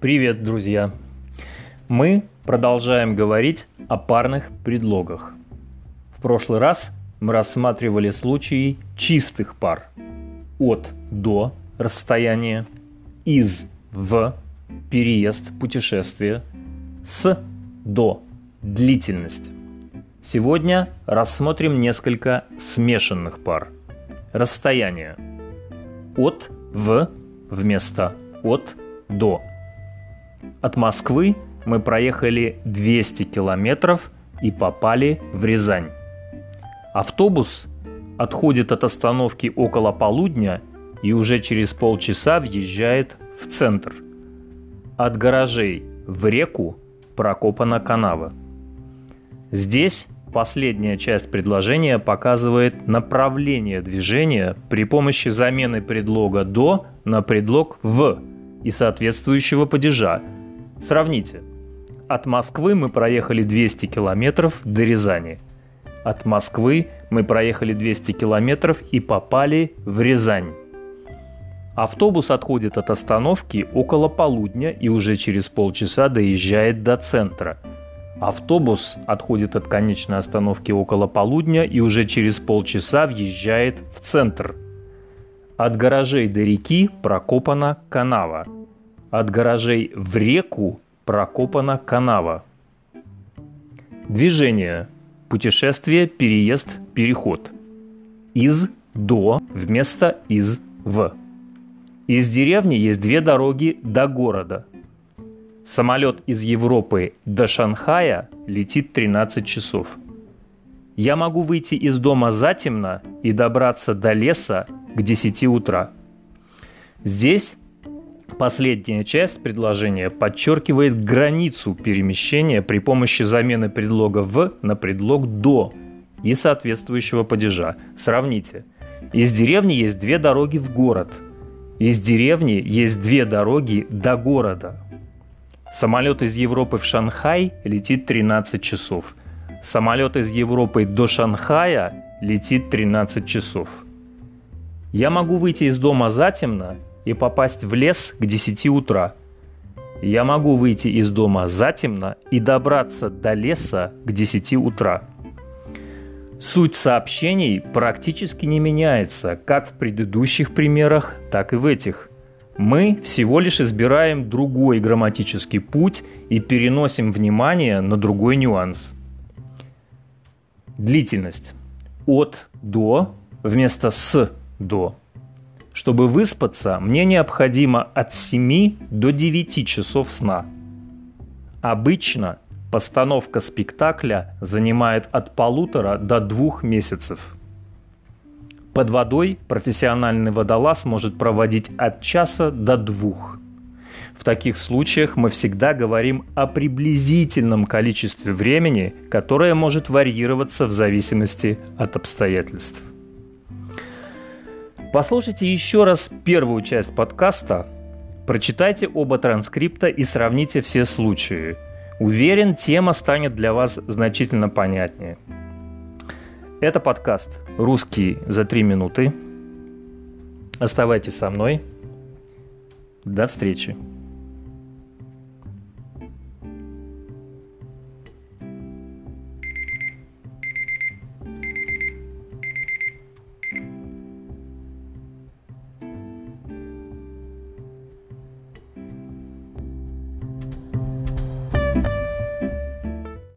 Привет, друзья! Мы продолжаем говорить о парных предлогах. В прошлый раз мы рассматривали случаи чистых пар. От до расстояние, из в переезд, путешествие, с до длительность. Сегодня рассмотрим несколько смешанных пар. Расстояние. От в вместо от до от Москвы мы проехали 200 километров и попали в Рязань. Автобус отходит от остановки около полудня и уже через полчаса въезжает в центр. От гаражей в реку прокопана канава. Здесь последняя часть предложения показывает направление движения при помощи замены предлога «до» на предлог «в» и соответствующего падежа – Сравните. От Москвы мы проехали 200 километров до Рязани. От Москвы мы проехали 200 километров и попали в Рязань. Автобус отходит от остановки около полудня и уже через полчаса доезжает до центра. Автобус отходит от конечной остановки около полудня и уже через полчаса въезжает в центр. От гаражей до реки прокопана канава – от гаражей в реку прокопана канава. Движение. Путешествие, переезд, переход. Из до вместо из в. Из деревни есть две дороги до города. Самолет из Европы до Шанхая летит 13 часов. Я могу выйти из дома затемно и добраться до леса к 10 утра. Здесь Последняя часть предложения подчеркивает границу перемещения при помощи замены предлога «в» на предлог «до» и соответствующего падежа. Сравните. Из деревни есть две дороги в город. Из деревни есть две дороги до города. Самолет из Европы в Шанхай летит 13 часов. Самолет из Европы до Шанхая летит 13 часов. Я могу выйти из дома затемно и попасть в лес к 10 утра. Я могу выйти из дома затемно и добраться до леса к 10 утра. Суть сообщений практически не меняется как в предыдущих примерах, так и в этих. Мы всего лишь избираем другой грамматический путь и переносим внимание на другой нюанс. Длительность. От до вместо с до. Чтобы выспаться, мне необходимо от 7 до 9 часов сна. Обычно постановка спектакля занимает от полутора до двух месяцев. Под водой профессиональный водолаз может проводить от часа до двух. В таких случаях мы всегда говорим о приблизительном количестве времени, которое может варьироваться в зависимости от обстоятельств. Послушайте еще раз первую часть подкаста, прочитайте оба транскрипта и сравните все случаи. Уверен, тема станет для вас значительно понятнее. Это подкаст «Русский за три минуты». Оставайтесь со мной. До встречи.